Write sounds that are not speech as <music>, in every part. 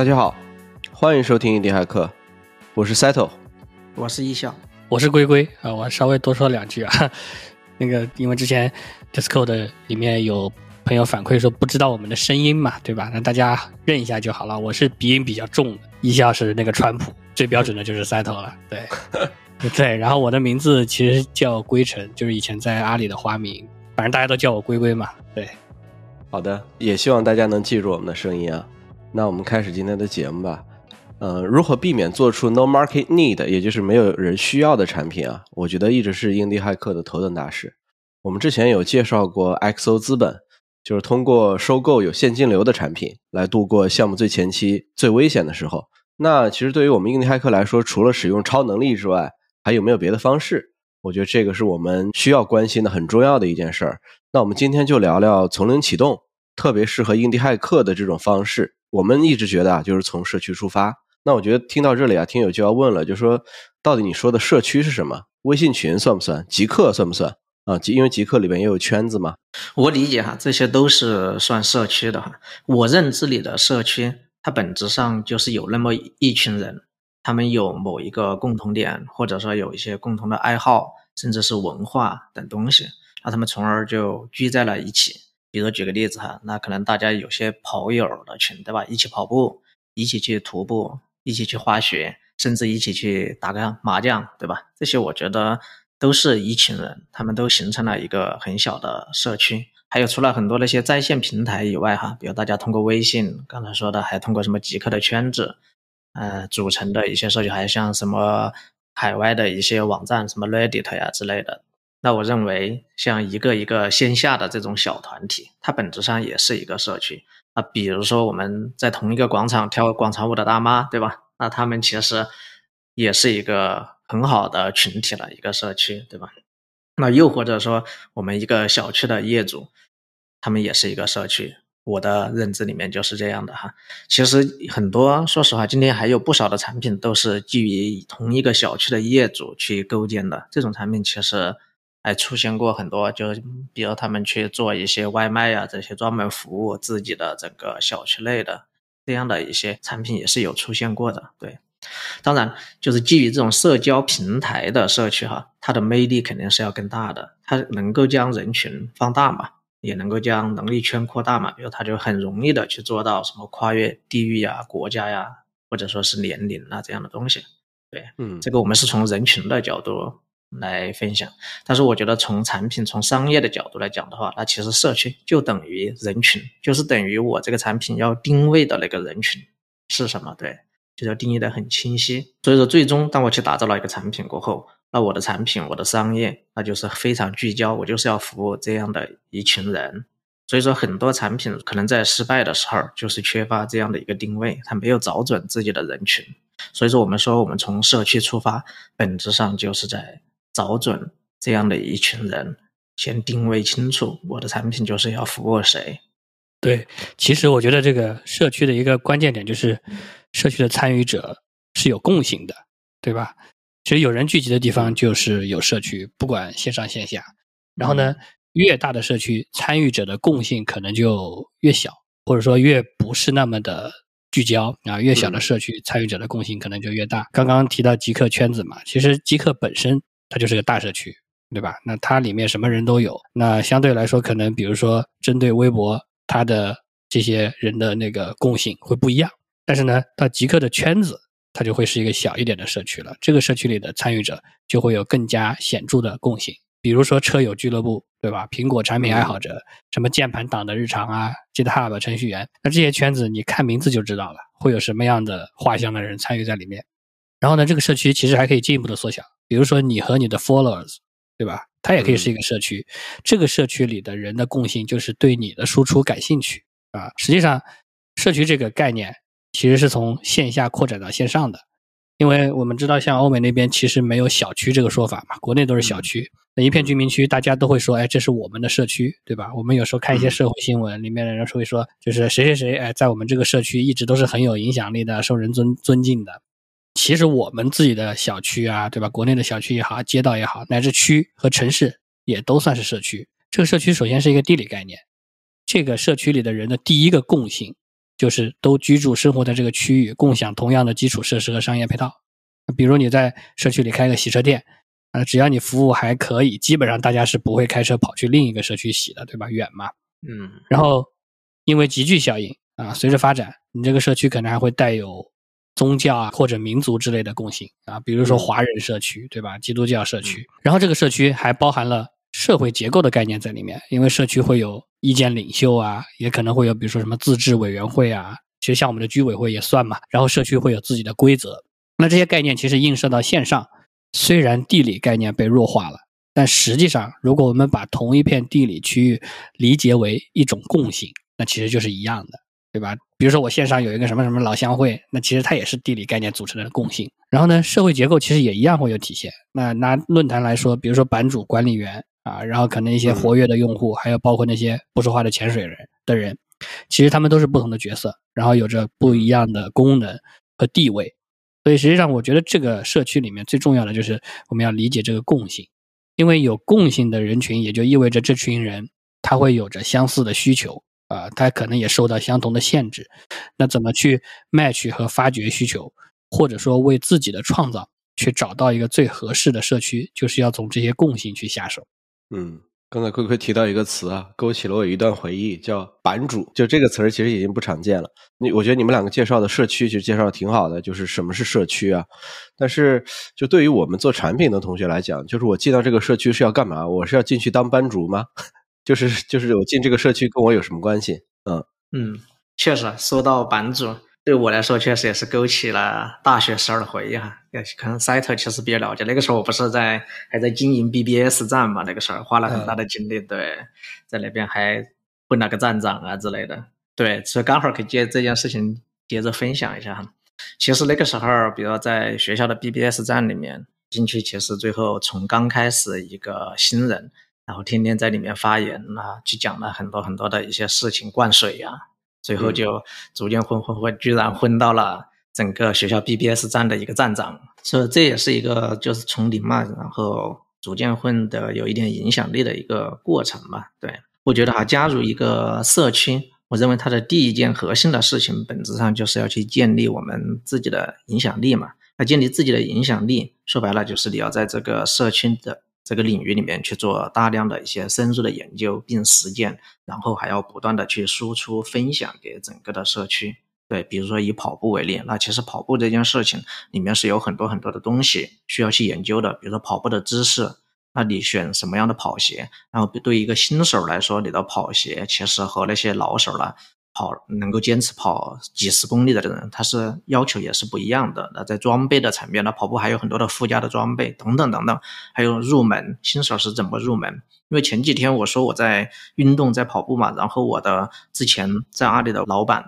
大家好，欢迎收听一点骇客，我是 Settle，我是一笑，我是龟龟啊，我稍微多说两句啊。<laughs> 那个因为之前 Discord 里面有朋友反馈说不知道我们的声音嘛，对吧？那大家认一下就好了。我是鼻音比较重的，一笑是那个川普，最标准的就是 Settle 了，对 <laughs> 对。然后我的名字其实叫龟城，就是以前在阿里的花名，反正大家都叫我龟龟嘛，对。好的，也希望大家能记住我们的声音啊。那我们开始今天的节目吧。呃，如何避免做出 no market need，也就是没有人需要的产品啊？我觉得一直是英迪骇客的头等大事。我们之前有介绍过 XO 资本，就是通过收购有现金流的产品来度过项目最前期最危险的时候。那其实对于我们英迪骇客来说，除了使用超能力之外，还有没有别的方式？我觉得这个是我们需要关心的很重要的一件事儿。那我们今天就聊聊从零启动，特别适合印第骇客的这种方式。我们一直觉得啊，就是从社区出发。那我觉得听到这里啊，听友就要问了，就说到底你说的社区是什么？微信群算不算？极客算不算？啊，极因为极客里面也有圈子嘛。我理解哈，这些都是算社区的哈。我认知里的社区，它本质上就是有那么一群人，他们有某一个共同点，或者说有一些共同的爱好，甚至是文化等东西。那他们从而就聚在了一起，比如举个例子哈，那可能大家有些跑友的群，对吧？一起跑步，一起去徒步，一起去滑雪，甚至一起去打个麻将，对吧？这些我觉得都是一群人，他们都形成了一个很小的社区。还有除了很多那些在线平台以外哈，比如大家通过微信，刚才说的，还通过什么极客的圈子，呃，组成的一些社区，还有像什么海外的一些网站，什么 Reddit 呀之类的。那我认为，像一个一个线下的这种小团体，它本质上也是一个社区。啊比如说我们在同一个广场跳广场舞的大妈，对吧？那他们其实也是一个很好的群体了，一个社区，对吧？那又或者说，我们一个小区的业主，他们也是一个社区。我的认知里面就是这样的哈。其实很多，说实话，今天还有不少的产品都是基于同一个小区的业主去构建的。这种产品其实。还出现过很多，就比如他们去做一些外卖呀，这些专门服务自己的整个小区内的这样的一些产品也是有出现过的。对，当然就是基于这种社交平台的社区哈，它的魅力肯定是要更大的，它能够将人群放大嘛，也能够将能力圈扩大嘛，比如它就很容易的去做到什么跨越地域呀、国家呀，或者说是年龄啊这样的东西。对，嗯，这个我们是从人群的角度。来分享，但是我觉得从产品、从商业的角度来讲的话，那其实社区就等于人群，就是等于我这个产品要定位的那个人群是什么？对，就要定义的很清晰。所以说，最终当我去打造了一个产品过后，那我的产品、我的商业，那就是非常聚焦，我就是要服务这样的一群人。所以说，很多产品可能在失败的时候，就是缺乏这样的一个定位，它没有找准自己的人群。所以说，我们说我们从社区出发，本质上就是在。找准这样的一群人，先定位清楚我的产品就是要服务谁。对，其实我觉得这个社区的一个关键点就是，社区的参与者是有共性的，对吧？其实有人聚集的地方就是有社区，不管线上线下。然后呢，越大的社区，参与者的共性可能就越小，或者说越不是那么的聚焦啊。越小的社区，参与者的共性可能就越大。刚刚提到极客圈子嘛，其实极客本身。它就是个大社区，对吧？那它里面什么人都有。那相对来说，可能比如说针对微博，它的这些人的那个共性会不一样。但是呢，到极客的圈子，它就会是一个小一点的社区了。这个社区里的参与者就会有更加显著的共性。比如说车友俱乐部，对吧？苹果产品爱好者，什么键盘党的日常啊，GitHub 程序员，那这些圈子你看名字就知道了，会有什么样的画像的人参与在里面。然后呢，这个社区其实还可以进一步的缩小。比如说你和你的 followers，对吧？它也可以是一个社区。这个社区里的人的共性就是对你的输出感兴趣啊。实际上，社区这个概念其实是从线下扩展到线上的，因为我们知道，像欧美那边其实没有小区这个说法嘛，国内都是小区。那一片居民区，大家都会说，哎，这是我们的社区，对吧？我们有时候看一些社会新闻，里面的人会说，就是谁谁谁，哎，在我们这个社区一直都是很有影响力的，受人尊尊敬的。其实我们自己的小区啊，对吧？国内的小区也好，街道也好，乃至区和城市也都算是社区。这个社区首先是一个地理概念，这个社区里的人的第一个共性就是都居住生活在这个区域，共享同样的基础设施和商业配套。比如你在社区里开个洗车店，啊，只要你服务还可以，基本上大家是不会开车跑去另一个社区洗的，对吧？远嘛。嗯，然后因为集聚效应啊，随着发展，你这个社区可能还会带有宗教啊或者民族之类的共性啊，比如说华人社区，对吧？基督教社区。然后这个社区还包含了社会结构的概念在里面，因为社区会有意见领袖啊，也可能会有比如说什么自治委员会啊，其实像我们的居委会也算嘛。然后社区会有自己的规则，那这些概念其实映射到线上，虽然地理概念被弱化了。但实际上，如果我们把同一片地理区域理解为一种共性，那其实就是一样的，对吧？比如说我线上有一个什么什么老乡会，那其实它也是地理概念组成的共性。然后呢，社会结构其实也一样会有体现。那拿论坛来说，比如说版主、管理员啊，然后可能一些活跃的用户，还有包括那些不说话的潜水人的人，其实他们都是不同的角色，然后有着不一样的功能和地位。所以实际上，我觉得这个社区里面最重要的就是我们要理解这个共性。因为有共性的人群，也就意味着这群人他会有着相似的需求啊，他可能也受到相同的限制。那怎么去 match 和发掘需求，或者说为自己的创造去找到一个最合适的社区，就是要从这些共性去下手。嗯。刚才亏亏提到一个词啊，勾起了我一段回忆，叫“版主”。就这个词儿其实已经不常见了。你我觉得你们两个介绍的社区其实介绍的挺好的，就是什么是社区啊？但是就对于我们做产品的同学来讲，就是我进到这个社区是要干嘛？我是要进去当班主吗？就是就是我进这个社区跟我有什么关系？嗯嗯，确实说到版主。对我来说，确实也是勾起了大学时候的回忆哈。可能赛特其实比较了解，那个时候我不是在还在经营 BBS 站嘛，那个时候花了很大的精力，对，在那边还混了个站长啊之类的。对，所以刚好可以借这件事情接着分享一下哈。其实那个时候，比如在学校的 BBS 站里面进去，其实最后从刚开始一个新人，然后天天在里面发言啊，去讲了很多很多的一些事情，灌水呀。最后就逐渐混混混，居然混到了整个学校 BBS 站的一个站长，所以这也是一个就是从零嘛，然后逐渐混的有一点影响力的一个过程吧。对我觉得哈，加入一个社区，我认为它的第一件核心的事情，本质上就是要去建立我们自己的影响力嘛。那建立自己的影响力，说白了就是你要在这个社区的。这个领域里面去做大量的一些深入的研究并实践，然后还要不断的去输出分享给整个的社区。对，比如说以跑步为例，那其实跑步这件事情里面是有很多很多的东西需要去研究的，比如说跑步的姿势，那你选什么样的跑鞋？然后对一个新手来说，你的跑鞋其实和那些老手呢？跑能够坚持跑几十公里的人，他是要求也是不一样的。那在装备的层面，那跑步还有很多的附加的装备等等等等，还有入门新手是怎么入门？因为前几天我说我在运动在跑步嘛，然后我的之前在阿里的老板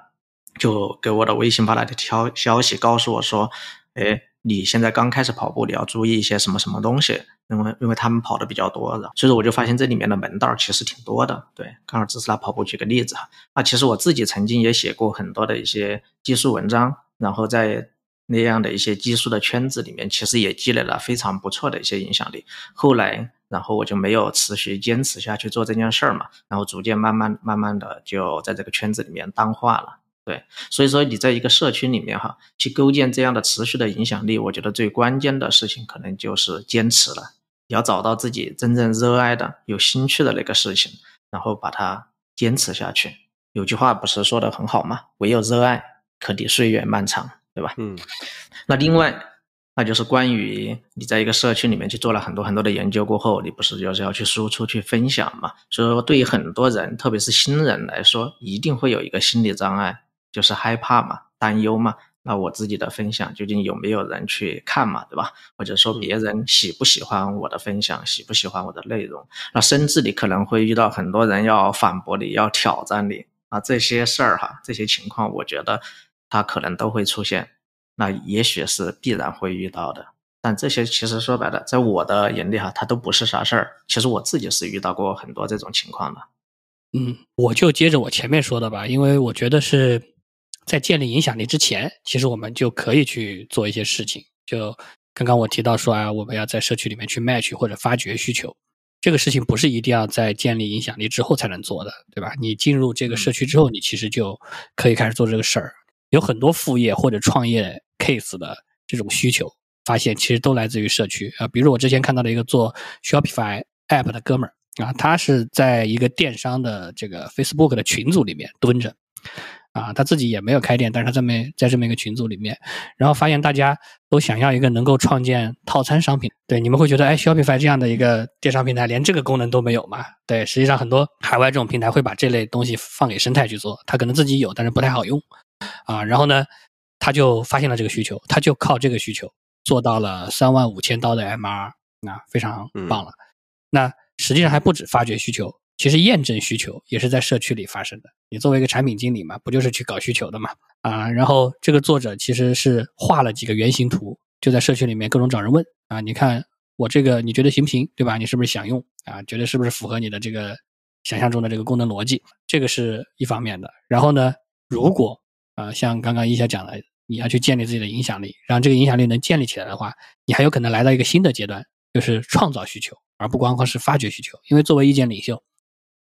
就给我的微信发来的消消息，告诉我说，哎。你现在刚开始跑步，你要注意一些什么什么东西？因为因为他们跑的比较多，所以说我就发现这里面的门道其实挺多的。对，刚好只是拿跑步举个例子哈。那其实我自己曾经也写过很多的一些技术文章，然后在那样的一些技术的圈子里面，其实也积累了非常不错的一些影响力。后来，然后我就没有持续坚持下去做这件事儿嘛，然后逐渐慢慢慢慢的就在这个圈子里面淡化了。对，所以说你在一个社区里面哈，去构建这样的持续的影响力，我觉得最关键的事情可能就是坚持了。你要找到自己真正热爱的、有兴趣的那个事情，然后把它坚持下去。有句话不是说的很好吗？唯有热爱，可抵岁月漫长，对吧？嗯。那另外，那就是关于你在一个社区里面去做了很多很多的研究过后，你不是就是要去输出、去分享嘛？所以说，对于很多人，特别是新人来说，一定会有一个心理障碍。就是害怕嘛，担忧嘛，那我自己的分享究竟有没有人去看嘛，对吧？或者说别人喜不喜欢我的分享，喜不喜欢我的内容？那甚至你可能会遇到很多人要反驳你，要挑战你啊，这些事儿哈，这些情况，我觉得他可能都会出现，那也许是必然会遇到的。但这些其实说白了，在我的眼里哈，它都不是啥事儿。其实我自己是遇到过很多这种情况的。嗯，我就接着我前面说的吧，因为我觉得是。在建立影响力之前，其实我们就可以去做一些事情。就刚刚我提到说啊，我们要在社区里面去 match 或者发掘需求。这个事情不是一定要在建立影响力之后才能做的，对吧？你进入这个社区之后，你其实就可以开始做这个事儿。有很多副业或者创业 case 的这种需求，发现其实都来自于社区啊。比如我之前看到的一个做 Shopify app 的哥们儿啊，他是在一个电商的这个 Facebook 的群组里面蹲着。啊，他自己也没有开店，但是他这么在这么一个群组里面，然后发现大家都想要一个能够创建套餐商品。对，你们会觉得，哎，Shopify 这样的一个电商平台连这个功能都没有吗？对，实际上很多海外这种平台会把这类东西放给生态去做，他可能自己有，但是不太好用。啊，然后呢，他就发现了这个需求，他就靠这个需求做到了三万五千刀的 MR，那非常棒了。那实际上还不止发掘需求。其实验证需求也是在社区里发生的。你作为一个产品经理嘛，不就是去搞需求的嘛？啊，然后这个作者其实是画了几个原型图，就在社区里面各种找人问啊。你看我这个你觉得行不行？对吧？你是不是想用啊？觉得是不是符合你的这个想象中的这个功能逻辑？这个是一方面的。然后呢，如果啊像刚刚一下讲的，你要去建立自己的影响力，让这个影响力能建立起来的话，你还有可能来到一个新的阶段，就是创造需求，而不光光是发掘需求。因为作为意见领袖。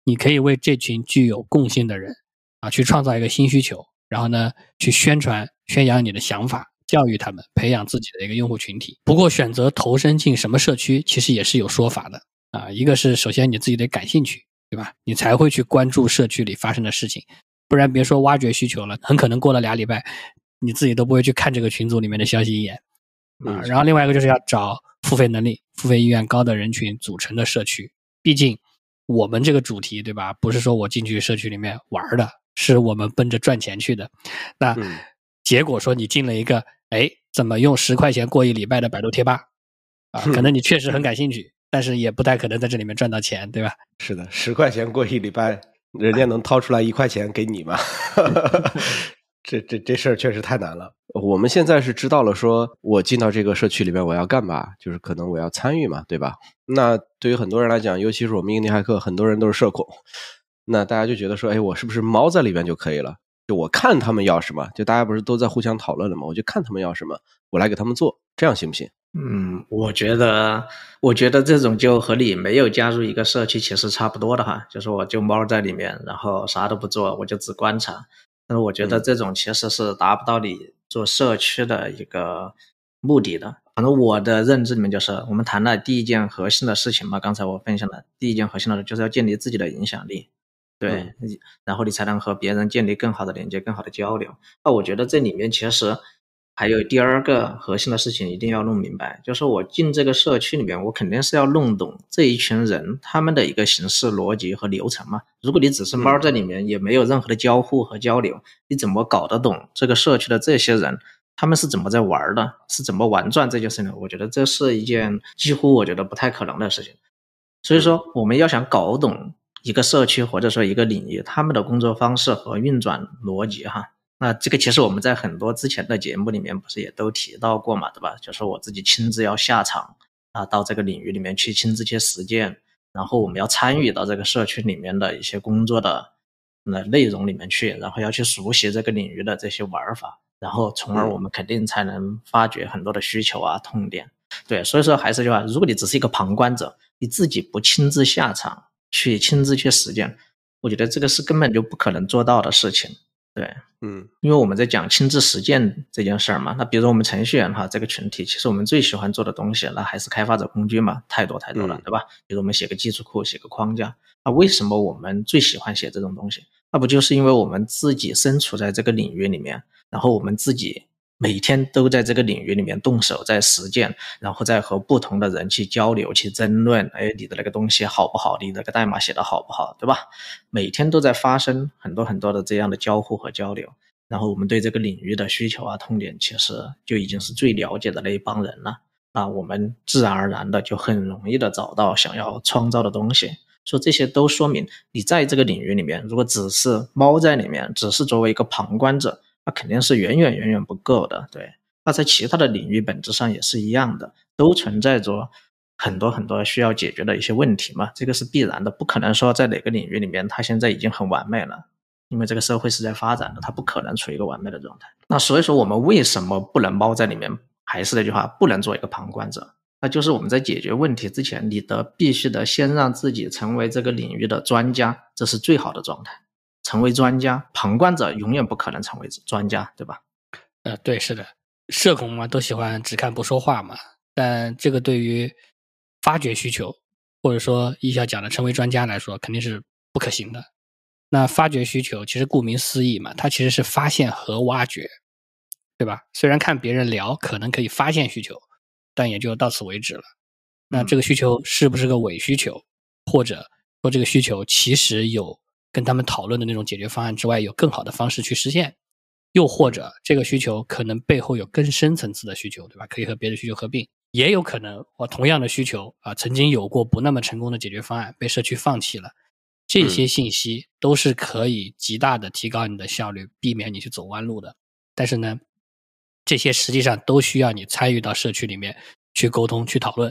你可以为这群具有共性的人啊，去创造一个新需求，然后呢，去宣传、宣扬你的想法，教育他们，培养自己的一个用户群体。不过，选择投身进什么社区，其实也是有说法的啊。一个是首先你自己得感兴趣，对吧？你才会去关注社区里发生的事情，不然别说挖掘需求了，很可能过了俩礼拜，你自己都不会去看这个群组里面的消息一眼啊。然后另外一个就是要找付费能力、付费意愿高的人群组成的社区，毕竟。我们这个主题对吧？不是说我进去社区里面玩的，是我们奔着赚钱去的。那结果说你进了一个，哎，怎么用十块钱过一礼拜的百度贴吧啊？可能你确实很感兴趣，但是也不太可能在这里面赚到钱，对吧？是的，十块钱过一礼拜，人家能掏出来一块钱给你吗？<laughs> 这这这事儿确实太难了。我们现在是知道了，说我进到这个社区里边，我要干嘛？就是可能我要参与嘛，对吧？那对于很多人来讲，尤其是我们印尼骇客，很多人都是社恐，那大家就觉得说，哎，我是不是猫在里边就可以了？就我看他们要什么，就大家不是都在互相讨论了吗？我就看他们要什么，我来给他们做，这样行不行？嗯，我觉得，我觉得这种就和你没有加入一个社区其实差不多的哈，就是我就猫在里面，然后啥都不做，我就只观察。但是我觉得这种其实是达不到你做社区的一个目的的。反正我的认知里面就是，我们谈了第一件核心的事情嘛。刚才我分享的第一件核心的，就是要建立自己的影响力，对，然后你才能和别人建立更好的连接、更好的交流。那我觉得这里面其实。还有第二个核心的事情一定要弄明白，就是我进这个社区里面，我肯定是要弄懂这一群人他们的一个行事逻辑和流程嘛。如果你只是猫在里面，也没有任何的交互和交流，你怎么搞得懂这个社区的这些人他们是怎么在玩的，是怎么玩转这件事呢？我觉得这是一件几乎我觉得不太可能的事情。所以说，我们要想搞懂一个社区或者说一个领域他们的工作方式和运转逻辑，哈。那这个其实我们在很多之前的节目里面不是也都提到过嘛，对吧？就是我自己亲自要下场啊，到这个领域里面去亲自去实践，然后我们要参与到这个社区里面的一些工作的那内容里面去，然后要去熟悉这个领域的这些玩法，然后从而我们肯定才能发掘很多的需求啊、痛点。对，所以说还是句话，如果你只是一个旁观者，你自己不亲自下场去亲自去实践，我觉得这个是根本就不可能做到的事情。对，嗯，因为我们在讲亲自实践这件事儿嘛，那比如说我们程序员哈这个群体，其实我们最喜欢做的东西，那还是开发者工具嘛，太多太多了，对吧？比如我们写个技术库，写个框架，那为什么我们最喜欢写这种东西？那不就是因为我们自己身处在这个领域里面，然后我们自己。每天都在这个领域里面动手，在实践，然后再和不同的人去交流、去争论。哎，你的那个东西好不好？你那个代码写的好不好？对吧？每天都在发生很多很多的这样的交互和交流。然后我们对这个领域的需求啊、痛点，其实就已经是最了解的那一帮人了。那我们自然而然的就很容易的找到想要创造的东西。说这些都说明你在这个领域里面，如果只是猫在里面，只是作为一个旁观者。那肯定是远远远远不够的，对。那在其他的领域本质上也是一样的，都存在着很多很多需要解决的一些问题嘛，这个是必然的，不可能说在哪个领域里面它现在已经很完美了，因为这个社会是在发展的，它不可能处于一个完美的状态。那所以说我们为什么不能猫在里面？还是那句话，不能做一个旁观者，那就是我们在解决问题之前，你得必须得先让自己成为这个领域的专家，这是最好的状态。成为专家，旁观者永远不可能成为专家，对吧？呃，对，是的，社恐嘛，都喜欢只看不说话嘛。但这个对于发掘需求，或者说一小讲的成为专家来说，肯定是不可行的。那发掘需求，其实顾名思义嘛，它其实是发现和挖掘，对吧？虽然看别人聊可能可以发现需求，但也就到此为止了。那这个需求是不是个伪需求，或者说这个需求其实有跟他们讨论的那种解决方案之外，有更好的方式去实现？又或者这个需求可能背后有更深层次的需求，对吧？可以和别的需求合并，也有可能我同样的需求啊，曾经有过不那么成功的解决方案，被社区放弃了。这些信息都是可以极大的提高你的效率，避免你去走弯路的。但是呢，这些实际上都需要你参与到社区里面去沟通、去讨论、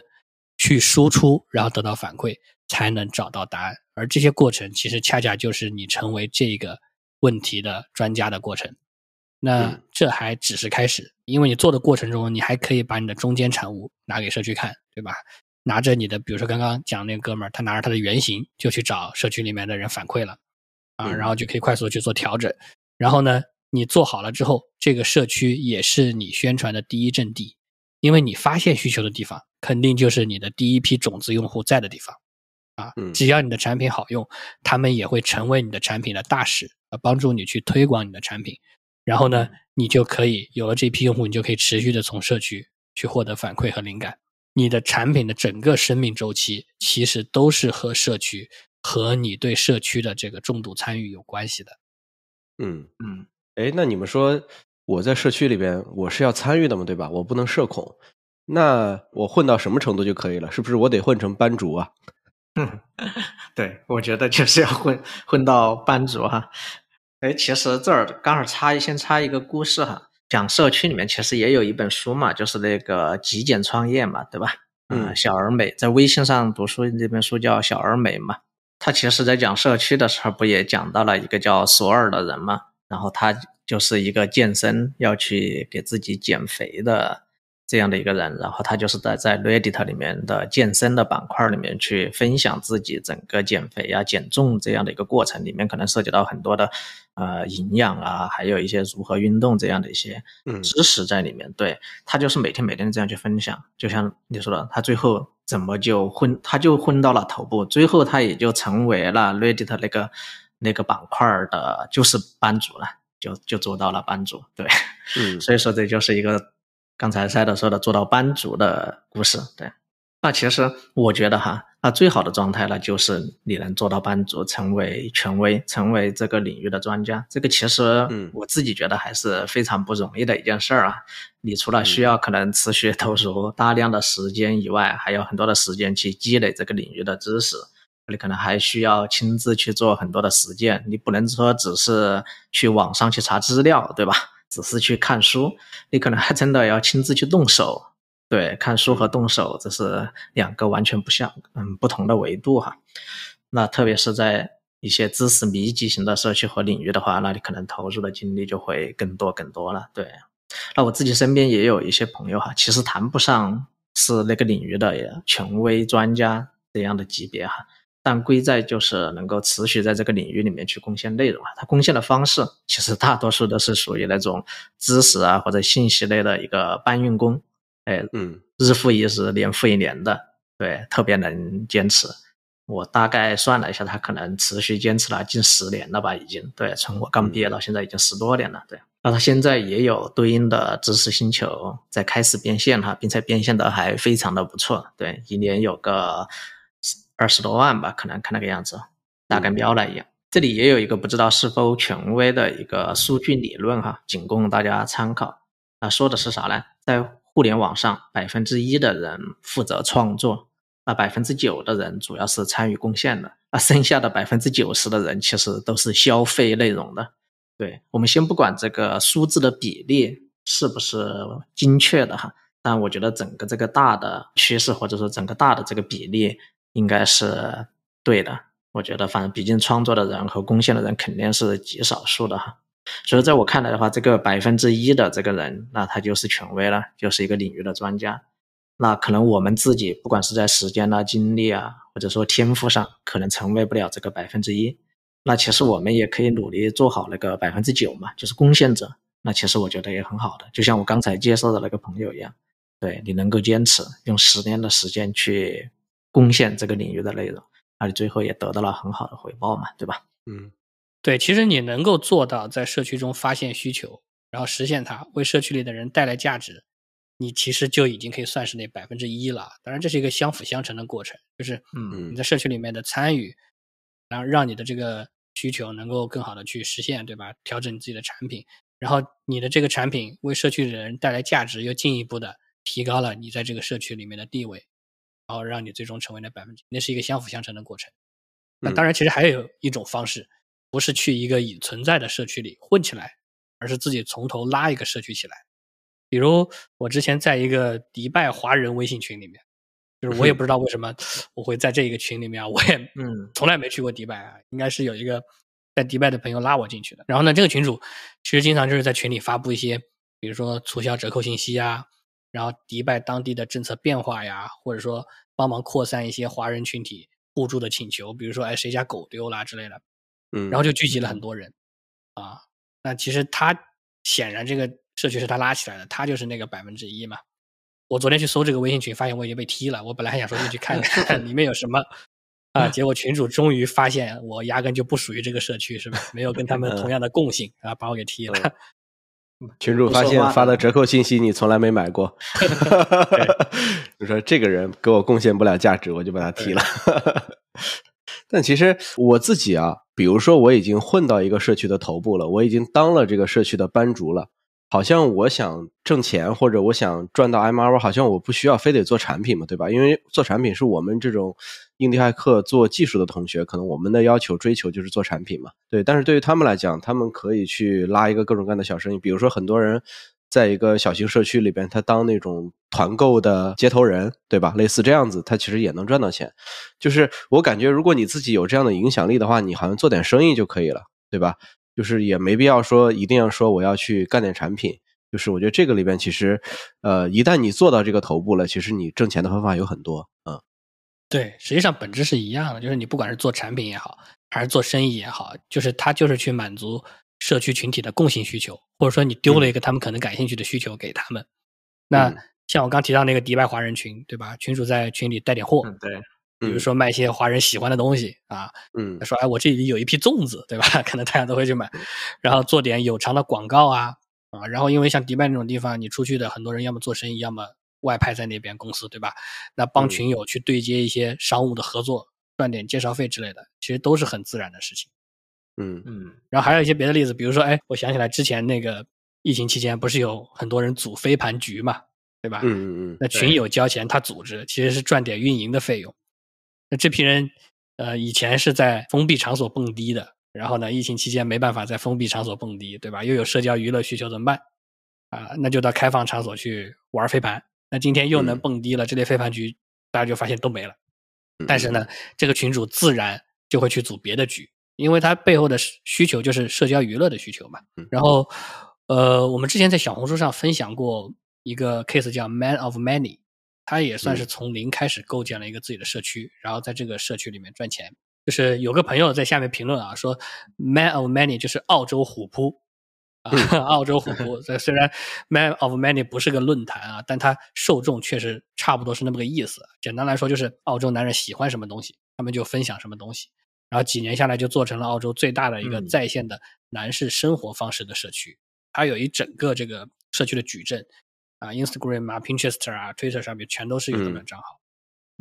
去输出，然后得到反馈，才能找到答案。而这些过程其实恰恰就是你成为这个问题的专家的过程。那这还只是开始，因为你做的过程中，你还可以把你的中间产物拿给社区看，对吧？拿着你的，比如说刚刚讲那个哥们儿，他拿着他的原型就去找社区里面的人反馈了，啊，然后就可以快速去做调整。然后呢，你做好了之后，这个社区也是你宣传的第一阵地，因为你发现需求的地方，肯定就是你的第一批种子用户在的地方，啊，只要你的产品好用，他们也会成为你的产品的大使，啊，帮助你去推广你的产品。然后呢，你就可以有了这批用户，你就可以持续的从社区去获得反馈和灵感。你的产品的整个生命周期，其实都是和社区和你对社区的这个重度参与有关系的。嗯嗯，哎，那你们说我在社区里边，我是要参与的嘛，对吧？我不能社恐，那我混到什么程度就可以了？是不是我得混成班主啊？嗯，<laughs> 对，我觉得就是要混混到班主哈。哎，其实这儿刚好插一先插一个故事哈。讲社区里面其实也有一本书嘛，就是那个极简创业嘛，对吧？嗯，小而美在微信上读书那本书叫小而美嘛。他其实在讲社区的时候，不也讲到了一个叫索尔的人嘛？然后他就是一个健身要去给自己减肥的。这样的一个人，然后他就是在在 Reddit 里面的健身的板块里面去分享自己整个减肥啊、减重这样的一个过程，里面可能涉及到很多的呃营养啊，还有一些如何运动这样的一些知识在里面。对他就是每天每天这样去分享，就像你说的，他最后怎么就混，他就混到了头部，最后他也就成为了 Reddit 那个那个板块的就是班主了，就就做到了班主。对，嗯，<laughs> 所以说这就是一个。刚才赛德说的做到班主的故事，对，那其实我觉得哈，那最好的状态呢，就是你能做到班主，成为权威，成为这个领域的专家。这个其实，我自己觉得还是非常不容易的一件事儿啊。你除了需要可能持续投入大量的时间以外，还有很多的时间去积累这个领域的知识，你可能还需要亲自去做很多的实践。你不能说只是去网上去查资料，对吧？只是去看书，你可能还真的要亲自去动手。对，看书和动手这是两个完全不像嗯不同的维度哈。那特别是在一些知识密集型的社区和领域的话，那你可能投入的精力就会更多更多了。对，那我自己身边也有一些朋友哈，其实谈不上是那个领域的权威专家这样的级别哈。但贵在就是能够持续在这个领域里面去贡献内容啊，它贡献的方式其实大多数都是属于那种知识啊或者信息类的一个搬运工，哎，嗯，日复一日，年复一年的，对，特别能坚持。我大概算了一下，他可能持续坚持了近十年了吧，已经，对，从我刚毕业到现在已经十多年了，对。那他现在也有对应的知识星球在开始变现哈，并且变现的还非常的不错，对，一年有个。二十多万吧，可能看那个样子，大概瞄了一眼。这里也有一个不知道是否权威的一个数据理论哈，仅供大家参考。啊说的是啥呢？在互联网上，百分之一的人负责创作，那百分之九的人主要是参与贡献的，那剩下的百分之九十的人其实都是消费内容的。对我们先不管这个数字的比例是不是精确的哈，但我觉得整个这个大的趋势或者说整个大的这个比例。应该是对的，我觉得，反正毕竟创作的人和贡献的人肯定是极少数的哈，所以在我看来的话，这个百分之一的这个人，那他就是权威了，就是一个领域的专家。那可能我们自己不管是在时间啊、精力啊，或者说天赋上，可能成为不了这个百分之一。那其实我们也可以努力做好那个百分之九嘛，就是贡献者。那其实我觉得也很好的，就像我刚才介绍的那个朋友一样，对你能够坚持用十年的时间去贡献这个领域的内容，那你最后也得到了很好的回报嘛，对吧？嗯，对，其实你能够做到在社区中发现需求，然后实现它，为社区里的人带来价值，你其实就已经可以算是那百分之一了。当然，这是一个相辅相成的过程，就是嗯你在社区里面的参与，然后让你的这个需求能够更好的去实现，对吧？调整你自己的产品，然后你的这个产品为社区的人带来价值，又进一步的提高了你在这个社区里面的地位，然后让你最终成为那百分之，那是一个相辅相成的过程。那嗯当然，其实还有一种方式，不是去一个已存在的社区里混起来，而是自己从头拉一个社区起来。比如我之前在一个迪拜华人微信群里面，就是我也不知道为什么我会在这一个群里面啊，我也嗯从来没去过迪拜啊，应该是有一个在迪拜的朋友拉我进去的。然后呢，这个群主其实经常就是在群里发布一些，比如说促销折扣信息啊，然后迪拜当地的政策变化呀，或者说帮忙扩散一些华人群体互助的请求，比如说哎谁家狗丢啦之类的，嗯，然后就聚集了很多人啊。那其实他显然这个社区是他拉起来的，他就是那个百分之一嘛。我昨天去搜这个微信群，发现我已经被踢了。我本来还想说进去看看 <laughs> 里面有什么 <laughs> 啊，结果群主终于发现我压根就不属于这个社区，是吧？没有跟他们同样的共性啊，把我给踢了。群主发现发的折扣信息你从来没买过，<laughs> 你说这个人给我贡献不了价值，我就把他踢了。<laughs> 但其实我自己啊，比如说我已经混到一个社区的头部了，我已经当了这个社区的班主了，好像我想挣钱或者我想赚到 MR，好像我不需要非得做产品嘛，对吧？因为做产品是我们这种印第安客做技术的同学，可能我们的要求追求就是做产品嘛，对。但是对于他们来讲，他们可以去拉一个各种各样的小生意，比如说很多人在一个小型社区里边，他当那种团购的接头人，对吧？类似这样子，他其实也能赚到钱。就是我感觉，如果你自己有这样的影响力的话，你好像做点生意就可以了，对吧？就是也没必要说一定要说我要去干点产品。就是我觉得这个里边其实，呃，一旦你做到这个头部了，其实你挣钱的方法有很多，嗯。对，实际上本质是一样的，就是你不管是做产品也好，还是做生意也好，就是它就是去满足社区群体的共性需求，或者说你丢了一个他们可能感兴趣的需求给他们。那嗯像我刚提到那个迪拜华人群，对吧？群主在群里带点货，嗯，对，比如说卖一些华人喜欢的东西啊，嗯他说哎，我这里有一批粽子，对吧？<laughs> 可能大家都会去买，然后做点有偿的广告啊啊，然后因为像迪拜那种地方，你出去的很多人要么做生意，要么外派在那边公司，对吧？那帮嗯群友去对接一些商务的合作，赚点介绍费之类的，其实都是很自然的事情。嗯嗯然后还有一些别的例子，比如说，哎，我想起来之前那个疫情期间，不是有很多人组飞盘局嘛，对吧？嗯嗯嗯那群友交钱，他组织其实是赚点运营的费用。那这批人，呃，以前是在封闭场所蹦迪的，然后呢，疫情期间没办法在封闭场所蹦迪，对吧？又有社交娱乐需求怎么办？啊，那就到开放场所去玩飞盘。那今天又能嗯蹦迪了，这类非盘局大家就发现都没了。嗯，但是呢，这个群主自然就会去组别的局，因为他背后的需需求就是社交娱乐的需求嘛嗯。然后，呃，我们之前在小红书上分享过一个 case 叫 Man of Many，他也算是嗯从零开始构建了一个自己的社区，然后在这个社区里面赚钱。就是有个朋友在下面评论啊，说 Man of Many 就是澳洲虎扑。啊，<laughs> 澳洲虎虽然 Man of Many 不是个论坛啊，但它受众确实差不多是那么个意思。简单来说，就是澳洲男人喜欢什么东西，他们就分享什么东西。然后几年下来，就做成了澳洲最大的一个嗯在线的男士生活方式的社区。它有一整个这个社区的矩阵啊，Instagram 啊、Pinterest 啊、Twitter 上面全都是有他们的账号。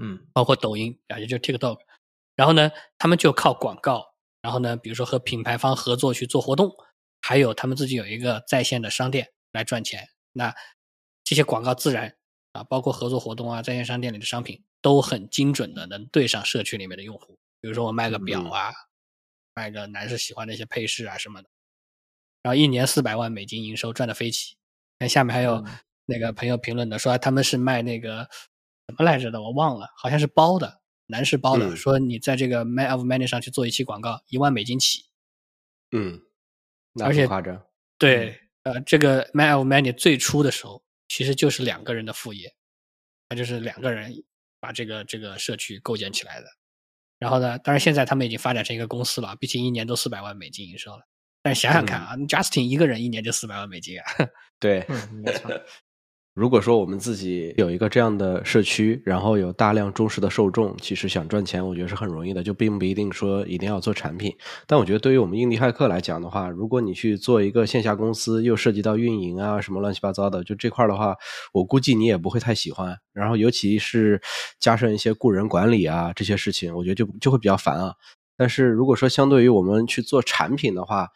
嗯包括抖音啊，也就是 TikTok。然后呢，他们就靠广告，然后呢，比如说和品牌方合作去做活动，还有他们自己有一个在线的商店来赚钱。那这些广告自然啊，包括合作活动啊，在线商店里的商品都很精准的能对上社区里面的用户。比如说我卖个表啊，卖个男士喜欢的一些配饰啊什么的，然后一年四百万美金营收，赚的飞起。那下面还有嗯那个朋友评论的说他们是卖那个什么来着的，我忘了，好像是包的，男士包的，嗯说你在这个 Man of Many 上去做一期广告，一万美金起。嗯，那而且夸张，对，呃，这个 Man of Many 最初的时候其实就是两个人的副业，那就是两个人把这个这个社区构建起来的。然后呢，当然现在他们已经发展成一个公司了，毕竟一年都四百万美金营收了。但想想看啊，Justin 一个人一年就四百万美金啊。<laughs> 对，嗯，没错。如果说我们自己有一个这样的社区，然后有大量忠实的受众，其实想赚钱，我觉得是很容易的，就并不一定说一定要做产品。但我觉得对于我们印地骇客来讲的话，如果你去做一个线下公司，又涉及到运营啊什么乱七八糟的，就这块的话，我估计你也不会太喜欢。然后尤其是加上一些雇人管理啊这些事情，我觉得就就会比较烦啊。但是如果说相对于我们去做产品的话，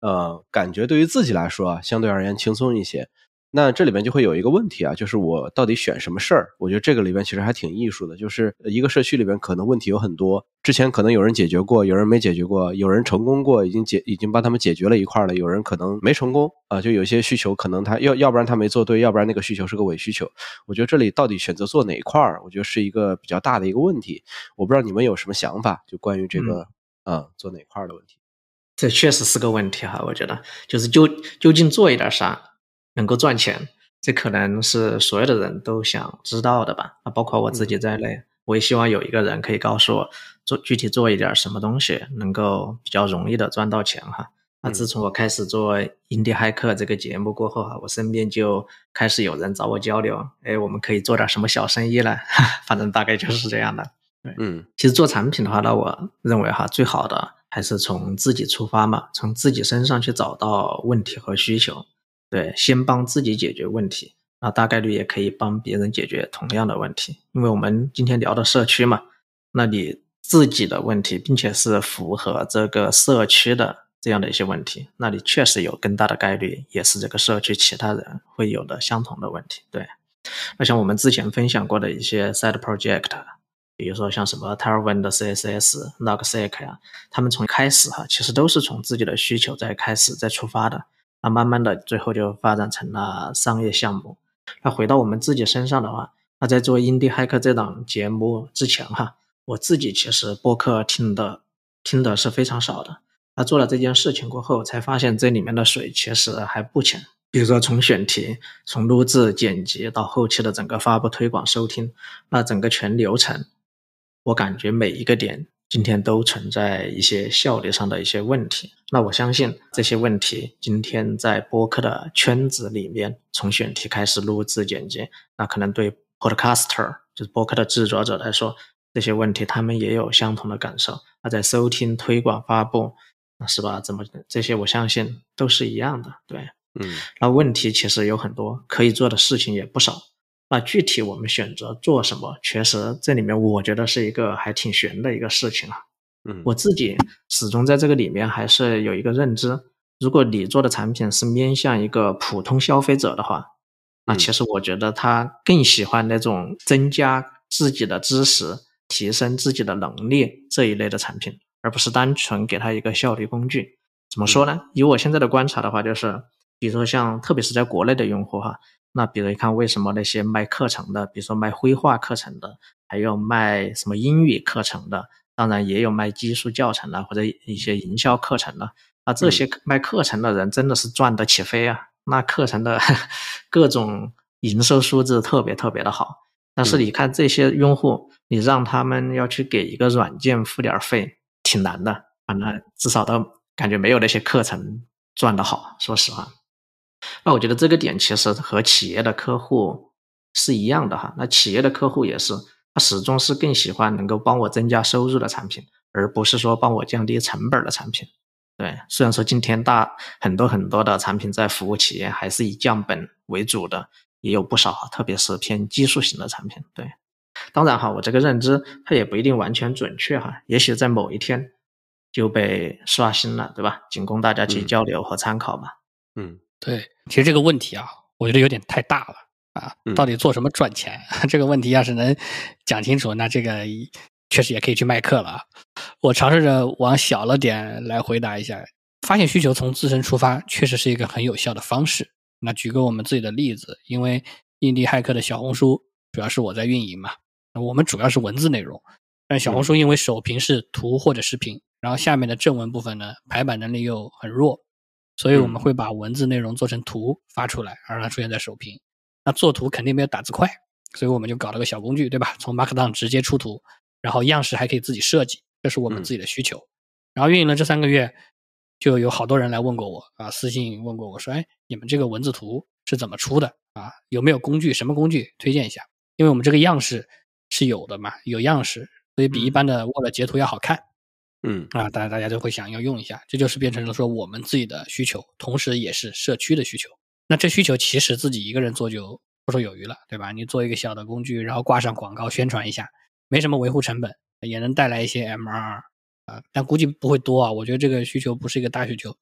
呃，感觉对于自己来说啊，相对而言轻松一些。那这里面就会有一个问题啊，就是我到底选什么事儿？我觉得这个里边其实还挺艺术的，就是一个社区里边可能问题有很多，之前可能有人解决过，有人没解决过，有人成功过，已经解已经帮他们解决了一块了，有人可能没成功啊，就有些需求可能他要要不然他没做对，要不然那个需求是个伪需求。我觉得这里到底选择做哪一块儿，我觉得是一个比较大的一个问题。我不知道你们有什么想法，就关于这个啊做哪块儿的问题。这确实是个问题哈，我觉得就是究究竟做一点啥。能够赚钱，这可能是所有的人都想知道的吧？啊，包括我自己在内，我也希望有一个人可以告诉我做具体做一点什么东西，能够比较容易的赚到钱哈。那自从我开始做《印地骇客》这个节目过后哈，我身边就开始有人找我交流，哎，我们可以做点什么小生意了？<laughs> 反正大概就是这样的。对，嗯，其实做产品的话，那我认为哈，最好的还是从自己出发嘛，从自己身上去找到问题和需求。对，先帮自己解决问题，啊大概率也可以帮别人解决同样的问题。因为我们今天聊的社区嘛，那你自己的问题，并且是符合这个社区的这样的一些问题，那你确实有更大的概率，也是这个社区其他人会有的相同的问题。对，那像我们之前分享过的一些 side project，比如说像什么 Tailwind 的 CSS、Logseq 呀，他们从开始哈，其实都是从自己的需求在开始在出发的。那慢慢的，最后就发展成了商业项目。那回到我们自己身上的话，那在做《印地骇客》这档节目之前哈，我自己其实播客听的听的是非常少的。那做了这件事情过后，才发现这里面的水其实还不浅。比如说从选题、从录制、剪辑到后期的整个发布、推广、收听，那整个全流程，我感觉每一个点。今天都存在一些效率上的一些问题，那我相信这些问题今天在播客的圈子里面，从选题开始录制剪辑，那可能对 podcaster 就是播客的制作者来说，这些问题他们也有相同的感受。那在收听、推广、发布，是吧？怎么这些我相信都是一样的，对，嗯，那问题其实有很多，可以做的事情也不少。那具体我们选择做什么，确实这里面我觉得是一个还挺悬的一个事情啊。嗯，我自己始终在这个里面还是有一个认知：如果你做的产品是面向一个普通消费者的话，那其实我觉得他更喜欢那种增加自己的知识、提升自己的能力这一类的产品，而不是单纯给他一个效率工具。怎么说呢？以我现在的观察的话，就是比如说像特别是在国内的用户哈。那比如你看，为什么那些卖课程的，比如说卖绘画课程的，还有卖什么英语课程的，当然也有卖技术教程的或者一些营销课程的。那这些卖课程的人真的是赚得起飞啊！那课程的 <laughs> 各种营收数字特别特别的好。但是你看这些用户，你让他们要去给一个软件付点费，挺难的。反正至少都感觉没有那些课程赚得好。说实话。那我觉得这个点其实和企业的客户是一样的哈。那企业的客户也是，他始终是更喜欢能够帮我增加收入的产品，而不是说帮我降低成本的产品。对，虽然说今天大很多很多的产品在服务企业还是以降本为主的，也有不少，特别是偏技术型的产品。对，当然哈，我这个认知它也不一定完全准确哈，也许在某一天就被刷新了，对吧？仅供大家去交流和参考吧。嗯。对，其实这个问题啊，我觉得有点太大了啊！到底做什么赚钱？<laughs> 这个问题要是能讲清楚，那这个确实也可以去卖课了。我尝试着往小了点来回答一下，发现需求从自身出发，确实是一个很有效的方式。那举个我们自己的例子，因为印地骇客的小红书主要是我在运营嘛，我们主要是文字内容，但小红书因为首屏是图或者视频，然后下面的正文部分呢，排版能力又很弱。所以我们会把文字内容做成图发出来，而让它出现在首屏。那做图肯定没有打字快，所以我们就搞了个小工具，对吧？从 Markdown 直接出图，然后样式还可以自己设计，这是我们自己的需求。然后运营了这三个月，就有好多人来问过我啊，私信问过我说：“哎，你们这个文字图是怎么出的啊？有没有工具？什么工具推荐一下？因为我们这个样式是有的嘛，有样式，所以比一般的 Word 截图要好看。”嗯啊，大家大家都会想要用一下，这就是变成了说我们自己的需求，同时也是社区的需求。那这需求其实自己一个人做就绰绰有余了，对吧？你做一个小的工具，然后挂上广告宣传一下，没什么维护成本，也能带来一些 MR 啊，但估计不会多啊。我觉得这个需求不是一个大需求。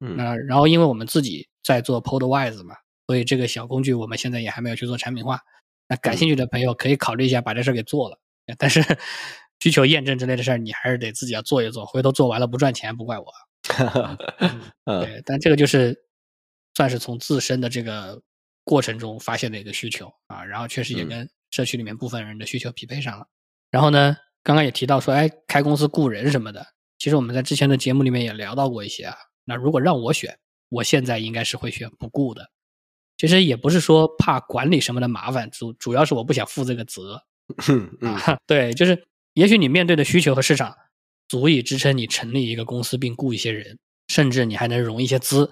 嗯，那然后因为我们自己在做 Podwise 嘛，所以这个小工具我们现在也还没有去做产品化。那感兴趣的朋友可以考虑一下把这事儿给做了，但是。需求验证之类的事儿，你还是得自己要做一做。回头做完了不赚钱，不怪我。<laughs> 对，但这个就是算是从自身的这个过程中发现的一个需求啊，然后确实也跟社区里面部分人的需求匹配上了。然后呢，刚刚也提到说，哎，开公司雇人什么的，其实我们在之前的节目里面也聊到过一些啊。那如果让我选，我现在应该是会选不雇的。其实也不是说怕管理什么的麻烦，主主要是我不想负这个责。嗯啊，对，就是。也许你面对的需求和市场足以支撑你成立一个公司并雇一些人，甚至你还能融一些资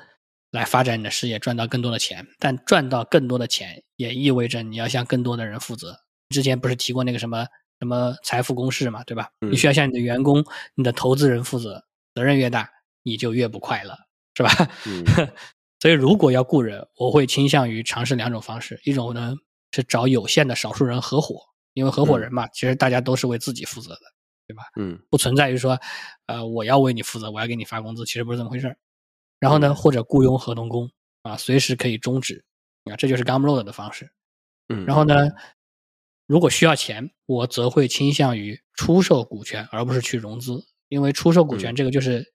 来发展你的事业，赚到更多的钱。但赚到更多的钱也意味着你要向更多的人负责。之前不是提过那个什么什么财富公式嘛，对吧？你需要向你的员工、你的投资人负责，责任越大，你就越不快乐，是吧？<laughs> 所以如果要雇人，我会倾向于尝试两种方式：一种呢是找有限的少数人合伙。因为合伙人嘛，其实大家都是为自己负责的，对吧？嗯，不存在于说，呃，我要为你负责，我要给你发工资，其实不是这么回事儿然后呢，或者雇佣合同工啊，随时可以终止啊，这就是 Gumroad 的方式。嗯，然后呢，如果需要钱，我则会倾向于出售股权，而不是去融资，因为出售股权这个就是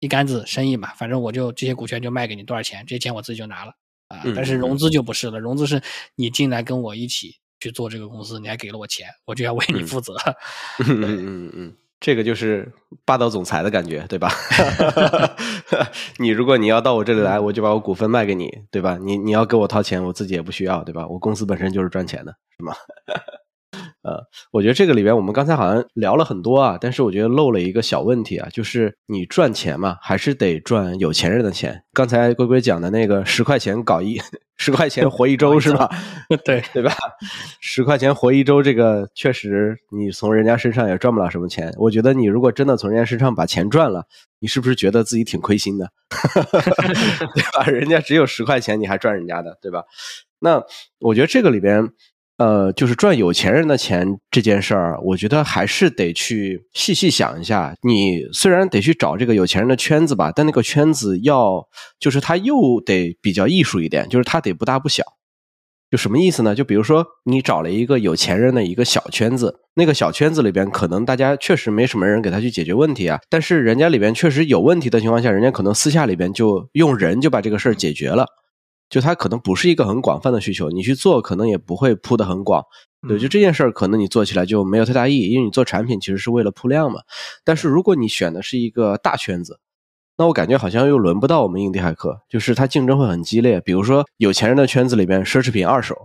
一竿子生意嘛，反正我就这些股权就卖给你多少钱，这些钱我自己就拿了啊。但是融资就不是了，融资是你进来跟我一起。去做这个公司，你还给了我钱，我就要为你负责。<laughs> 嗯嗯嗯，这个就是霸道总裁的感觉，对吧？<laughs> <laughs> 你如果你要到我这里来，我就把我股份卖给你，对吧？你你要给我掏钱，我自己也不需要，对吧？我公司本身就是赚钱的，是吗？呃，我觉得这个里边，我们刚才好像聊了很多啊，但是我觉得漏了一个小问题啊，就是你赚钱嘛，还是得赚有钱人的钱。刚才龟龟讲的那个十块钱搞一十块钱活一周是吧？对对吧？十块钱活一周，这个确实你从人家身上也赚不了什么钱。我觉得你如果真的从人家身上把钱赚了，你是不是觉得自己挺亏心的？<laughs> 对吧？人家只有十块钱，你还赚人家的，对吧？那我觉得这个里边。呃，就是赚有钱人的钱这件事儿，我觉得还是得去细细想一下。你虽然得去找这个有钱人的圈子吧，但那个圈子要就是他又得比较艺术一点，就是他得不大不小。就什么意思呢？就比如说你找了一个有钱人的一个小圈子，那个小圈子里边可能大家确实没什么人给他去解决问题啊，但是人家里边确实有问题的情况下，人家可能私下里边就用人就把这个事儿解决了。就它可能不是一个很广泛的需求，你去做可能也不会铺的很广，对，就这件事儿可能你做起来就没有太大意义，因为你做产品其实是为了铺量嘛。但是如果你选的是一个大圈子，那我感觉好像又轮不到我们印第海客，就是它竞争会很激烈。比如说有钱人的圈子里边，奢侈品二手。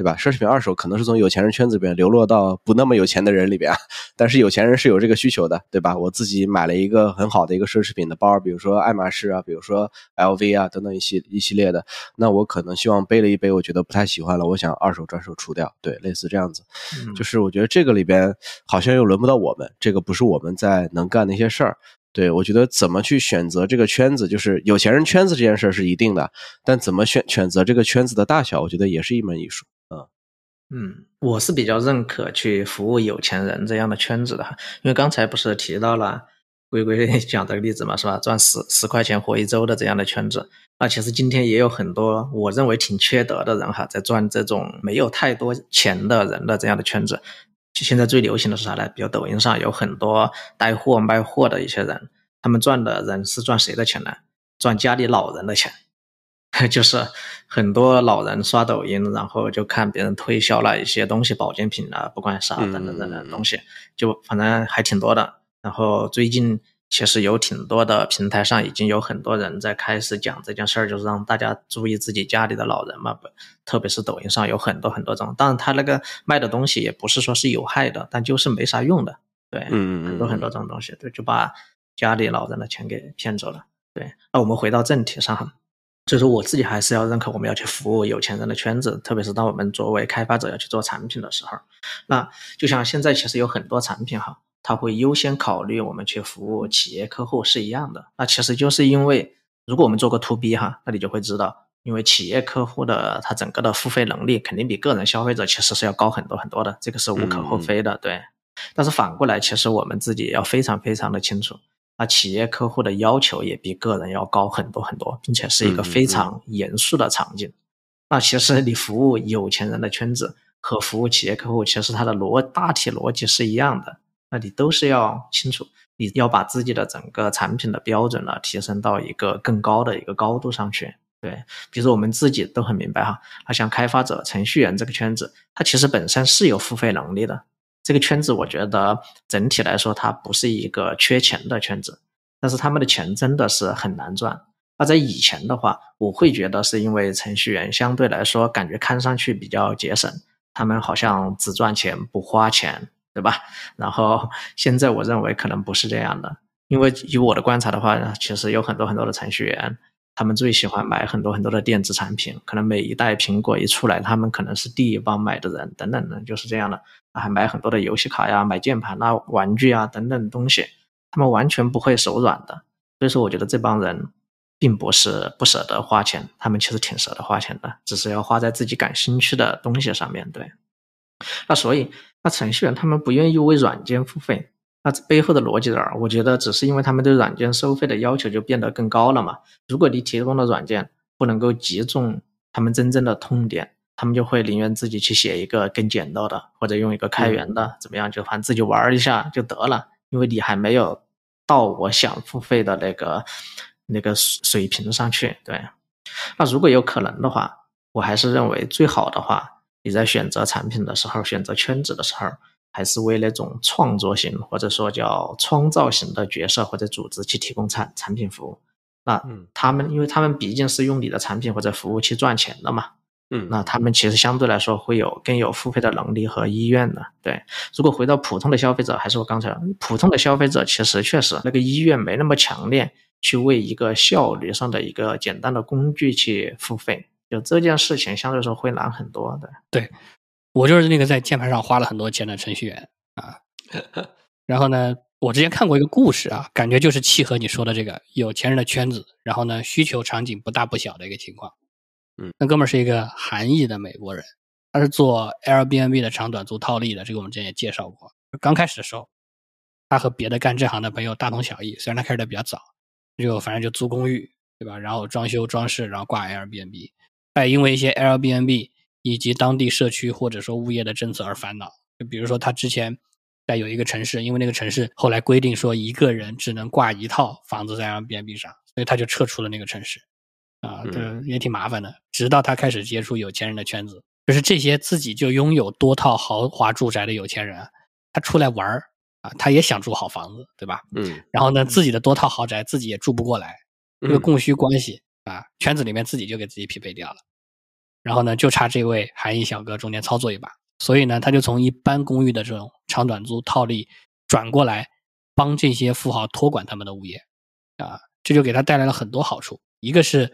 对吧？奢侈品二手可能是从有钱人圈子里边流落到不那么有钱的人里边，但是有钱人是有这个需求的，对吧？我自己买了一个很好的一个奢侈品的包，比如说爱马仕啊，比如说 LV 啊等等一系一系列的，那我可能希望背了一背，我觉得不太喜欢了，我想二手转手出掉，对，类似这样子。就是我觉得这个里边好像又轮不到我们，这个不是我们在能干的一些事儿。对我觉得怎么去选择这个圈子，就是有钱人圈子这件事是一定的，但怎么选选择这个圈子的大小，我觉得也是一门艺术。嗯，我是比较认可去服务有钱人这样的圈子的，因为刚才不是提到了龟龟 <laughs> 讲这个例子嘛，是吧？赚十十块钱活一周的这样的圈子，那其实今天也有很多我认为挺缺德的人哈，在赚这种没有太多钱的人的这样的圈子。现在最流行的是啥呢？比如抖音上有很多带货卖货的一些人，他们赚的人是赚谁的钱呢？赚家里老人的钱。<laughs> 就是很多老人刷抖音，然后就看别人推销了一些东西，保健品啊，不管啥等等等等东西，就反正还挺多的。然后最近其实有挺多的平台上已经有很多人在开始讲这件事儿，就是让大家注意自己家里的老人嘛，不，特别是抖音上有很多很多这种，当然他那个卖的东西也不是说是有害的，但就是没啥用的，对，嗯很多很多这种东西，对，就把家里老人的钱给骗走了，对。那我们回到正题上哈，就是我自己还是要认可我们要去服务有钱人的圈子，特别是当我们作为开发者要去做产品的时候，那就像现在其实有很多产品哈。它会优先考虑我们去服务企业客户是一样的，那其实就是因为如果我们做个 to B 哈，那你就会知道，因为企业客户的他整个的付费能力肯定比个人消费者其实是要高很多很多的，这个是无可厚非的，对。但是反过来，其实我们自己要非常非常的清楚，那企业客户的要求也比个人要高很多很多，并且是一个非常严肃的场景。那其实你服务有钱人的圈子和服务企业客户，其实它的逻大体逻辑是一样的。那你都是要清楚，你要把自己的整个产品的标准呢提升到一个更高的一个高度上去。对，比如我们自己都很明白哈，那，像开发者、程序员这个圈子，它其实本身是有付费能力的。这个圈子我觉得整体来说它不是一个缺钱的圈子，但是他们的钱真的是很难赚。那在以前的话，我会觉得是因为程序员相对来说感觉看上去比较节省，他们好像只赚钱不花钱。对吧？然后现在我认为可能不是这样的，因为以我的观察的话，其实有很多很多的程序员，他们最喜欢买很多很多的电子产品，可能每一代苹果一出来，他们可能是第一帮买的人，等等的，就是这样的。还买很多的游戏卡呀，买键盘啊、玩具啊等等东西，他们完全不会手软的。所以说，我觉得这帮人并不是不舍得花钱，他们其实挺舍得花钱的，只是要花在自己感兴趣的东西上面对。那所以。那程序员他们不愿意为软件付费，那这背后的逻辑在哪儿？我觉得只是因为他们对软件收费的要求就变得更高了嘛。如果你提供的软件不能够击中他们真正的痛点，他们就会宁愿自己去写一个更简陋的，或者用一个开源的，怎么样就反正自己玩一下就得了。因为你还没有到我想付费的那个那个水平上去。对，那如果有可能的话，我还是认为最好的话。你在选择产品的时候，选择圈子的时候，还是为那种创作型或者说叫创造型的角色或者组织去提供产产品服务。那他们，因为他们毕竟是用你的产品或者服务去赚钱的嘛，嗯，那他们其实相对来说会有更有付费的能力和意愿的。对，如果回到普通的消费者，还是我刚才普通的消费者，其实确实那个意愿没那么强烈，去为一个效率上的一个简单的工具去付费。就这件事情相对来说会难很多的。对，我就是那个在键盘上花了很多钱的程序员啊。<laughs> 然后呢，我之前看过一个故事啊，感觉就是契合你说的这个有钱人的圈子，然后呢需求场景不大不小的一个情况。嗯，那哥们儿是一个韩裔的美国人，他是做 Airbnb 的长短租套利的，这个我们之前也介绍过。刚开始的时候，他和别的干这行的朋友大同小异，虽然他开始的比较早，就反正就租公寓，对吧？然后装修装饰，然后挂 Airbnb。哎，因为一些 Airbnb 以及当地社区或者说物业的政策而烦恼。就比如说，他之前在有一个城市，因为那个城市后来规定说一个人只能挂一套房子在 Airbnb 上，所以他就撤出了那个城市。啊，这也挺麻烦的。直到他开始接触有钱人的圈子，就是这些自己就拥有多套豪华住宅的有钱人，他出来玩儿啊，他也想住好房子，对吧？嗯。然后呢，自己的多套豪宅自己也住不过来，这个供需关系。啊，圈子里面自己就给自己匹配掉了，然后呢，就差这位韩裔小哥中间操作一把，所以呢，他就从一般公寓的这种长短租套利转过来，帮这些富豪托管他们的物业，啊，这就给他带来了很多好处。一个是，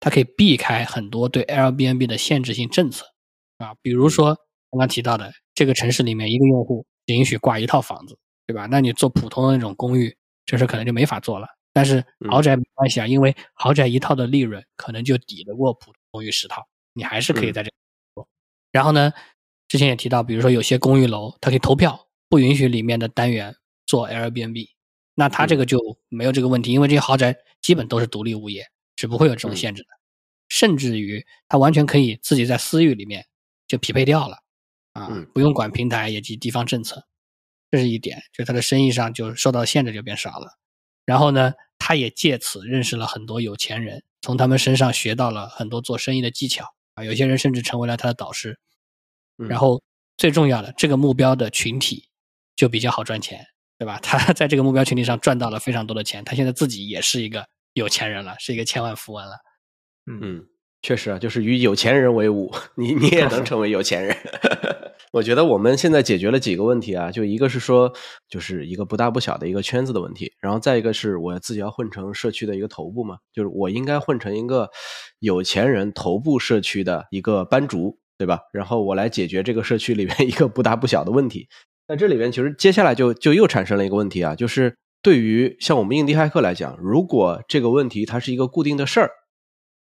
他可以避开很多对 Airbnb 的限制性政策，啊，比如说刚刚提到的这个城市里面一个用户只允许挂一套房子，对吧？那你做普通的那种公寓，这事可能就没法做了。但是豪宅没关系啊，因为豪宅一套的利润可能就抵得过普通公寓十套，你还是可以在这做。然后呢，之前也提到，比如说有些公寓楼它可以投票，不允许里面的单元做 Airbnb，那它这个就没有这个问题，因为这些豪宅基本都是独立物业，是不会有这种限制的。甚至于它完全可以自己在私域里面就匹配掉了，啊，不用管平台以及地方政策，这是一点，就它的生意上就受到限制就变少了。然后呢，他也借此认识了很多有钱人，从他们身上学到了很多做生意的技巧啊。有些人甚至成为了他的导师。然后最重要的，这个目标的群体就比较好赚钱，对吧？他 <laughs> 在这个目标群体上赚到了非常多的钱，他现在自己也是一个有钱人了，是一个千万富翁了。嗯，确实啊，就是与有钱人为伍，你你也能 <laughs> 成为有钱人。<laughs> 我觉得我们现在解决了几个问题啊，就一个是说，就是一个不大不小的一个圈子的问题，然后再一个是我自己要混成社区的一个头部嘛，就是我应该混成一个有钱人头部社区的一个班主，对吧？然后我来解决这个社区里面一个不大不小的问题。那这里边其实接下来就就又产生了一个问题啊，就是对于像我们印第骇客来讲，如果这个问题它是一个固定的事儿。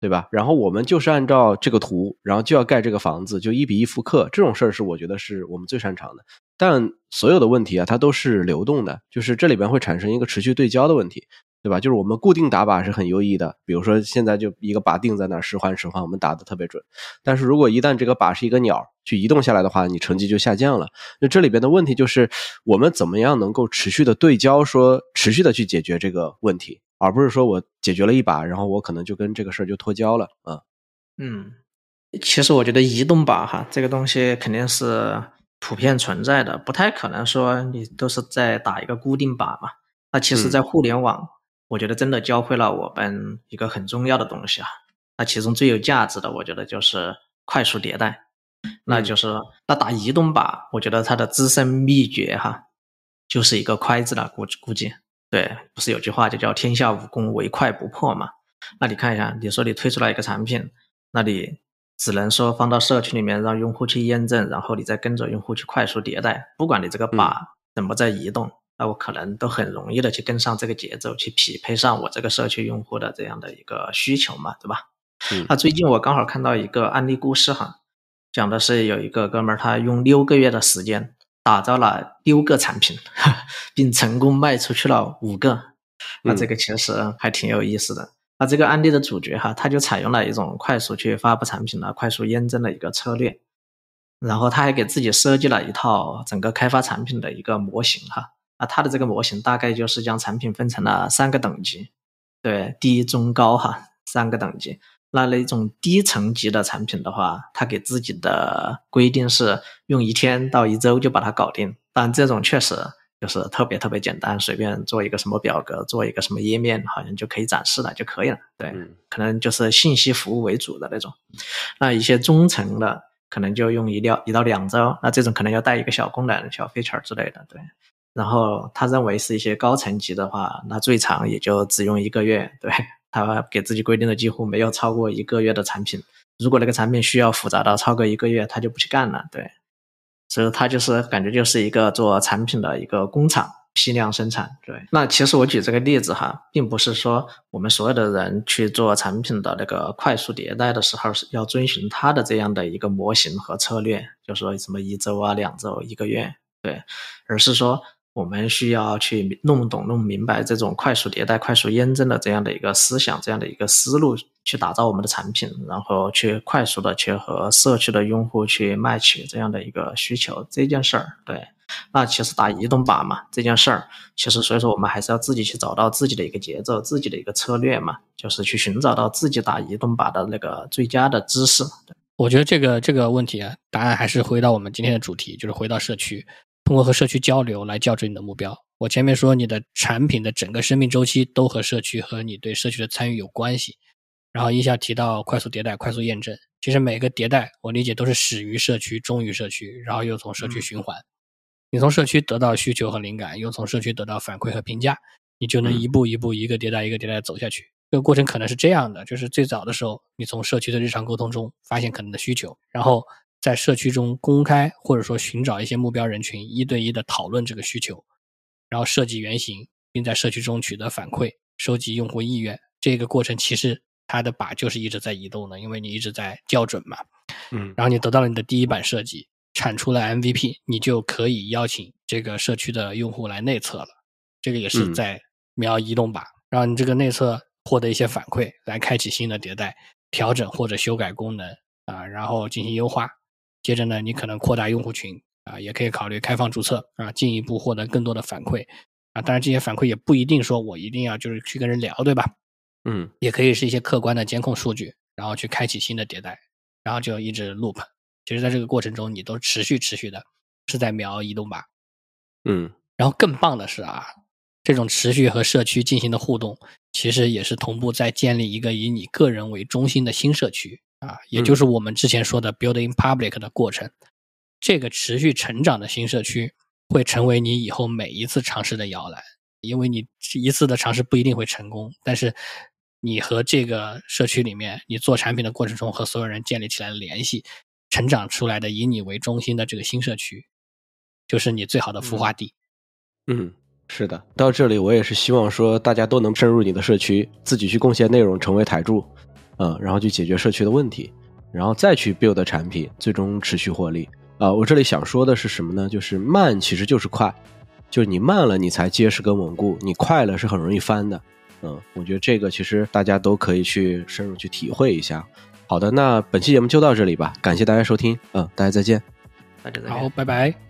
对吧？然后我们就是按照这个图，然后就要盖这个房子，就一比一复刻这种事儿是我觉得是我们最擅长的。但所有的问题啊，它都是流动的，就是这里边会产生一个持续对焦的问题，对吧？就是我们固定打靶是很优异的，比如说现在就一个靶定在那儿，十环十环，我们打的特别准。但是如果一旦这个靶是一个鸟去移动下来的话，你成绩就下降了。那这里边的问题就是我们怎么样能够持续的对焦，说持续的去解决这个问题。而不是说我解决了一把，然后我可能就跟这个事儿就脱胶了啊。嗯，其实我觉得移动靶哈，这个东西肯定是普遍存在的，不太可能说你都是在打一个固定靶嘛。那其实，在互联网，我觉得真的教会了我们一个很重要的东西啊。那其中最有价值的，我觉得就是快速迭代。那就是那打移动靶，我觉得它的资深秘诀哈，就是一个快字了，估估计。对，不是有句话就叫“天下武功，唯快不破”嘛？那你看一下，你说你推出来一个产品，那你只能说放到社区里面让用户去验证，然后你再跟着用户去快速迭代。不管你这个把怎么在移动，那我可能都很容易的去跟上这个节奏，去匹配上我这个社区用户的这样的一个需求嘛，对吧？那最近我刚好看到一个案例故事哈，讲的是有一个哥们儿，他用六个月的时间。打造了六个产品，<laughs> 并成功卖出去了五个，那这个其实还挺有意思的。那这个案例的主角哈，他就采用了一种快速去发布产品的、快速验证的一个策略，然后他还给自己设计了一套整个开发产品的一个模型哈。那他的这个模型大概就是将产品分成了三个等级，对，低、中、高哈，三个等级。那那种低层级的产品的话，他给自己的规定是用一天到一周就把它搞定。但这种确实就是特别特别简单，随便做一个什么表格，做一个什么页面，好像就可以展示了就可以了。对，可能就是信息服务为主的那种。那一些中层的可能就用一到一到两周，那这种可能要带一个小功能、小 feature 之类的。对，然后他认为是一些高层级的话，那最长也就只用一个月。对。他给自己规定的几乎没有超过一个月的产品，如果那个产品需要复杂到超过一个月，他就不去干了。对，所以他就是感觉就是一个做产品的一个工厂，批量生产。对，那其实我举这个例子哈，并不是说我们所有的人去做产品的那个快速迭代的时候是要遵循他的这样的一个模型和策略，就说什么一周啊、两周、一个月，对，而是说。我们需要去弄懂、弄明白这种快速迭代、快速验证的这样的一个思想、这样的一个思路，去打造我们的产品，然后去快速的去和社区的用户去 match 这样的一个需求这件事儿。对，那其实打移动靶嘛，这件事儿，其实所以说我们还是要自己去找到自己的一个节奏、自己的一个策略嘛，就是去寻找到自己打移动靶的那个最佳的姿势。我觉得这个这个问题啊，答案还是回到我们今天的主题，就是回到社区。通过和社区交流来校准你的目标。我前面说你的产品的整个生命周期都和社区和你对社区的参与有关系。然后一下提到快速迭代、快速验证，其实每个迭代我理解都是始于社区、忠于社区，然后又从社区循环。你从社区得到需求和灵感，又从社区得到反馈和评价，你就能一步一步、一个迭代一个迭代走下去。这个过程可能是这样的：就是最早的时候，你从社区的日常沟通中发现可能的需求，然后。在社区中公开或者说寻找一些目标人群，一对一的讨论这个需求，然后设计原型，并在社区中取得反馈，收集用户意愿。这个过程其实它的靶就是一直在移动的，因为你一直在校准嘛。嗯，然后你得到了你的第一版设计，产出了 MVP，你就可以邀请这个社区的用户来内测了。这个也是在瞄移动靶，然后你这个内测获得一些反馈，来开启新的迭代，调整或者修改功能啊，然后进行优化。接着呢，你可能扩大用户群啊，也可以考虑开放注册啊，进一步获得更多的反馈啊。当然，这些反馈也不一定说我一定要就是去跟人聊，对吧？嗯，也可以是一些客观的监控数据，然后去开启新的迭代，然后就一直 loop。其实，在这个过程中，你都持续持续的是在瞄移动吧。嗯，然后更棒的是啊，这种持续和社区进行的互动，其实也是同步在建立一个以你个人为中心的新社区啊，也就是我们之前说的 building public 的过程。这个持续成长的新社区会成为你以后每一次尝试的摇篮，因为你一次的尝试不一定会成功，但是你和这个社区里面你做产品的过程中和所有人建立起来的联系，成长出来的以你为中心的这个新社区，就是你最好的孵化地。嗯，是的，到这里我也是希望说大家都能深入你的社区，自己去贡献内容，成为台柱，嗯，然后去解决社区的问题，然后再去 build 产品，最终持续获利。啊，我这里想说的是什么呢？就是慢其实就是快，就是你慢了，你才结实跟稳固；你快了是很容易翻的。嗯，我觉得这个其实大家都可以去深入去体会一下。好的，那本期节目就到这里吧，感谢大家收听，嗯，大家再见。大家再见。好，拜拜。